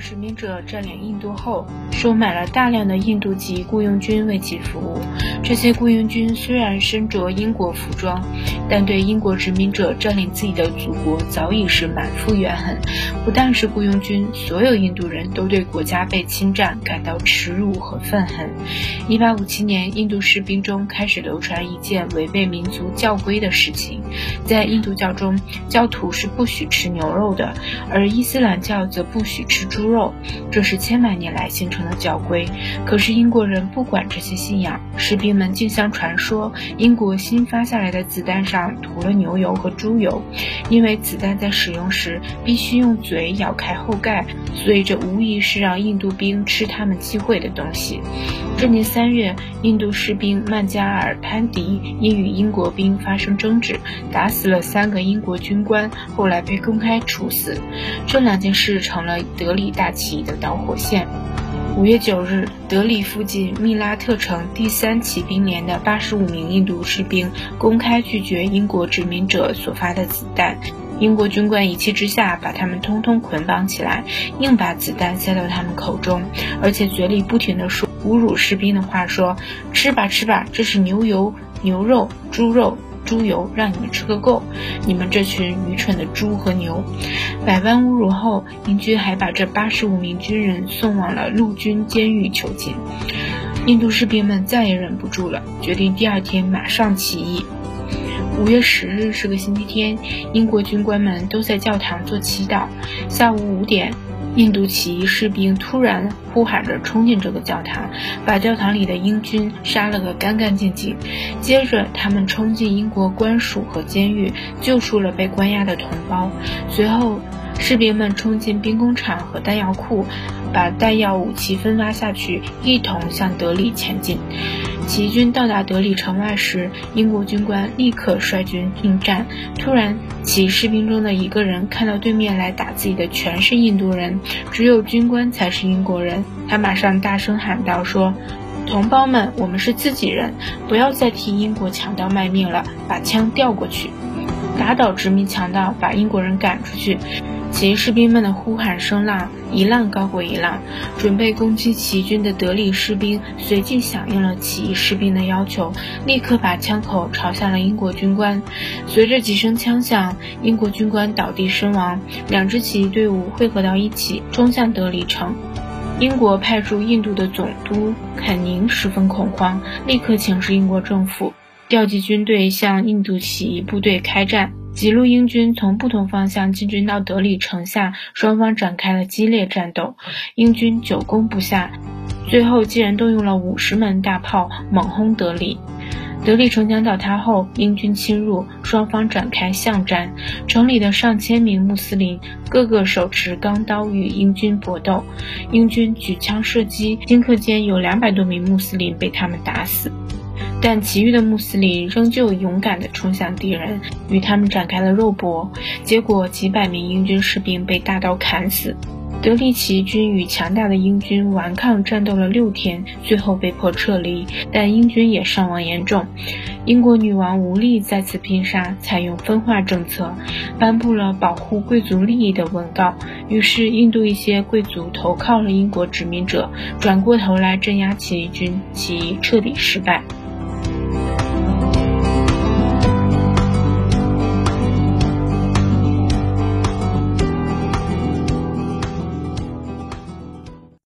殖民者占领印度后，收买了大量的印度籍雇佣军为其服务。这些雇佣军虽然身着英国服装，但对英国殖民者占领自己的祖国早已是满腹怨恨。不但是雇佣军，所有印度人都对国家被侵占感到耻辱和愤恨。1857年，印度士兵中开始流传一件违背民族教规的事情：在印度教中，教徒是不许吃牛肉的，而伊斯兰教则不许吃猪肉。这是千百年来形成的教规。可是英国人不管这些信仰，士兵们竟相传说英国新发下来的子弹上涂了牛油和猪油，因为子弹在使用时必须用嘴咬开后盖，所以这无疑是让印度兵吃他们忌讳的东西。这年三月，印度士兵曼加尔潘迪因与英国兵发生争执，打死了三个英国军官，后来被公开处死。这两件事成了德里大起义的导火线。五月九日，德里附近密拉特城第三骑兵连的八十五名印度士兵公开拒绝英国殖民者所发的子弹。英国军官一气之下，把他们通通捆绑起来，硬把子弹塞到他们口中，而且嘴里不停地说侮辱士兵的话：“说吃吧吃吧，这是牛油、牛肉、猪肉。”猪油让你们吃个够！你们这群愚蠢的猪和牛！百般侮辱后，英军还把这八十五名军人送往了陆军监狱囚禁。印度士兵们再也忍不住了，决定第二天马上起义。五月十日是个星期天，英国军官们都在教堂做祈祷。下午五点。印度起义士兵突然呼喊着冲进这个教堂，把教堂里的英军杀了个干干净净。接着，他们冲进英国官署和监狱，救出了被关押的同胞。随后，士兵们冲进兵工厂和弹药库，把弹药、武器分发下去，一同向德里前进。起义军到达德里城外时，英国军官立刻率军应战。突然，其士兵中的一个人看到对面来打自己的全是印度人，只有军官才是英国人。他马上大声喊道：“说，同胞们，我们是自己人，不要再替英国强盗卖命了，把枪调过去，打倒殖民强盗，把英国人赶出去。”起义士兵们的呼喊声浪一浪高过一浪，准备攻击起义军的德里士兵随即响应了起义士兵的要求，立刻把枪口朝向了英国军官。随着几声枪响，英国军官倒地身亡。两支起义队伍汇合到一起，冲向德里城。英国派驻印度的总督肯宁十分恐慌，立刻请示英国政府，调集军队向印度起义部队开战。几路英军从不同方向进军到德里城下，双方展开了激烈战斗。英军久攻不下，最后竟然动用了五十门大炮猛轰德里。德里城墙倒塌后，英军侵入，双方展开巷战。城里的上千名穆斯林个个手持钢刀与英军搏斗，英军举枪射击，顷刻间有两百多名穆斯林被他们打死。但其余的穆斯林仍旧勇敢地冲向敌人，与他们展开了肉搏。结果，几百名英军士兵被大刀砍死。德里起义军与强大的英军顽抗战斗了六天，最后被迫撤离，但英军也伤亡严重。英国女王无力再次拼杀，采用分化政策，颁布了保护贵族利益的文告。于是，印度一些贵族投靠了英国殖民者，转过头来镇压起义军，起义彻底失败。